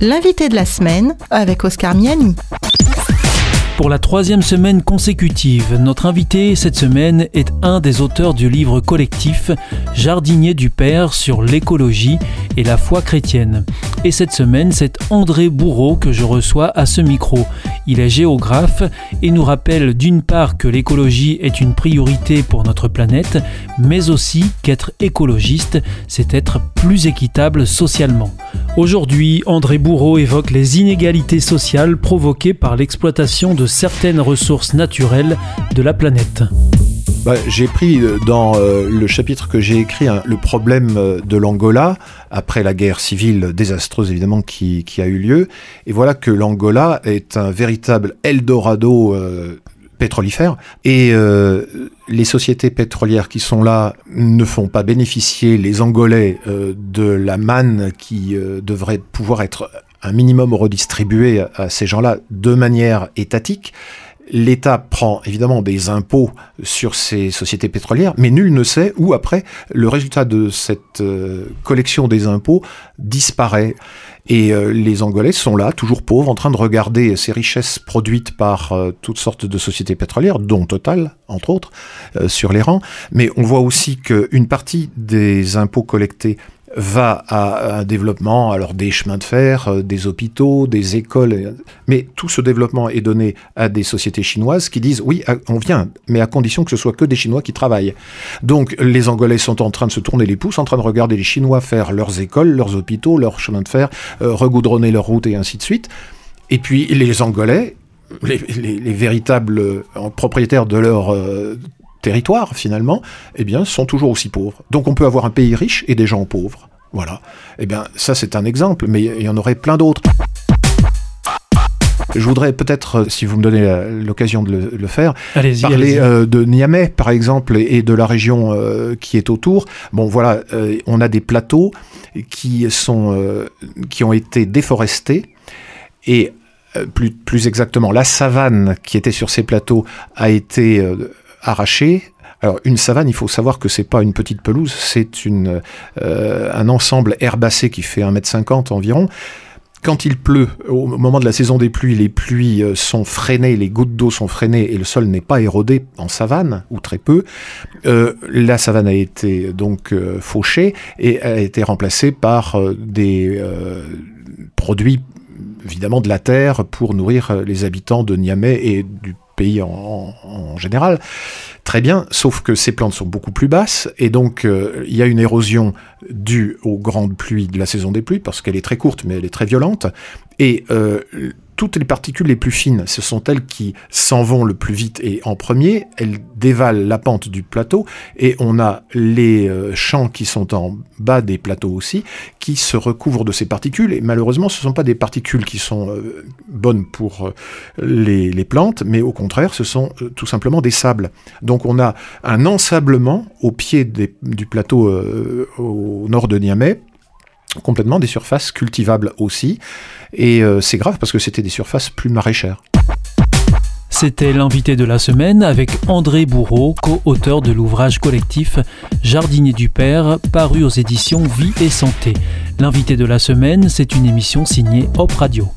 L'invité de la semaine avec Oscar Miani. Pour la troisième semaine consécutive, notre invité cette semaine est un des auteurs du livre collectif Jardinier du Père sur l'écologie et la foi chrétienne. Et cette semaine, c'est André Bourreau que je reçois à ce micro. Il est géographe et nous rappelle d'une part que l'écologie est une priorité pour notre planète, mais aussi qu'être écologiste, c'est être plus équitable socialement. Aujourd'hui, André Bourreau évoque les inégalités sociales provoquées par l'exploitation de certaines ressources naturelles de la planète. Bah, j'ai pris euh, dans euh, le chapitre que j'ai écrit hein, le problème euh, de l'Angola, après la guerre civile désastreuse évidemment qui, a eu lieu. Et voilà que l'Angola est un véritable Eldorado pétrolifère. Et les sociétés pétrolières qui sont là ne font pas bénéficier les Angolais de la manne qui devrait pouvoir être un minimum redistribuée à ces gens-là de manière étatique. L'État prend évidemment des impôts sur ces sociétés pétrolières, mais nul ne sait où après le résultat de cette euh, collection des impôts disparaît. Et euh, les Angolais sont là, toujours pauvres, en train de regarder ces richesses produites par euh, toutes sortes de sociétés pétrolières, dont Total, entre autres, sur les rangs. Mais on voit aussi qu'une partie des impôts collectés va à un développement, alors des chemins de fer, euh, des hôpitaux, des écoles, mais tout ce développement est donné à des sociétés chinoises qui disent oui, on vient, mais à condition que ce soit que des Chinois qui travaillent. Donc les Angolais sont en train de se tourner les pouces, en train de regarder les Chinois faire leurs écoles, leurs hôpitaux, leurs chemins de fer, euh, regoudronner leurs routes et ainsi de suite. Et puis les Angolais, les, véritables euh, propriétaires de leur territoire finalement, eh bien, sont toujours aussi pauvres. Donc on peut avoir un pays riche et des gens pauvres. Voilà. Eh bien, ça c'est un exemple, mais il y en aurait plein d'autres. Je voudrais peut-être, si vous me donnez l'occasion de le, faire, parler euh, de Niamey, par exemple, et de la région euh, qui est autour. Bon, voilà, euh, on a des plateaux qui, sont, qui ont été déforestés, et plus, plus exactement, la savane qui était sur ces plateaux a été arraché. Alors une savane, il faut savoir que c'est pas une petite pelouse, c'est euh, un ensemble herbacé qui fait 1m50 environ. Quand il pleut, au moment de la saison des pluies, les pluies euh, sont freinées, les gouttes d'eau sont freinées et le sol n'est pas érodé en savane, ou très peu. Euh, la savane a été donc fauchée et a été remplacée par des produits évidemment de la terre pour nourrir les habitants de Niamey et du pays en, général. Très bien, sauf que ces plantes sont beaucoup plus basses, et donc euh, il y a une érosion due aux grandes pluies de la saison des pluies, parce qu'elle est très courte, mais elle est très violente, et euh, toutes les particules les plus fines, ce sont elles qui s'en vont le plus vite et en premier, elles dévalent la pente du plateau et on a les euh, champs qui sont en bas des plateaux aussi qui se recouvrent de ces particules et malheureusement ce ne sont pas des particules qui sont euh, bonnes pour euh, les, plantes mais au contraire ce sont tout simplement des sables. Donc on a un ensablement au pied du plateau au nord de Niamey complètement des surfaces cultivables aussi. Et euh, c'est grave parce que c'était des surfaces plus maraîchères. C'était l'invité de la semaine avec André Bourreau, co-auteur de l'ouvrage collectif Jardinier du Père, paru aux éditions Vie et Santé. L'invité de la semaine, c'est une émission signée Hop Radio.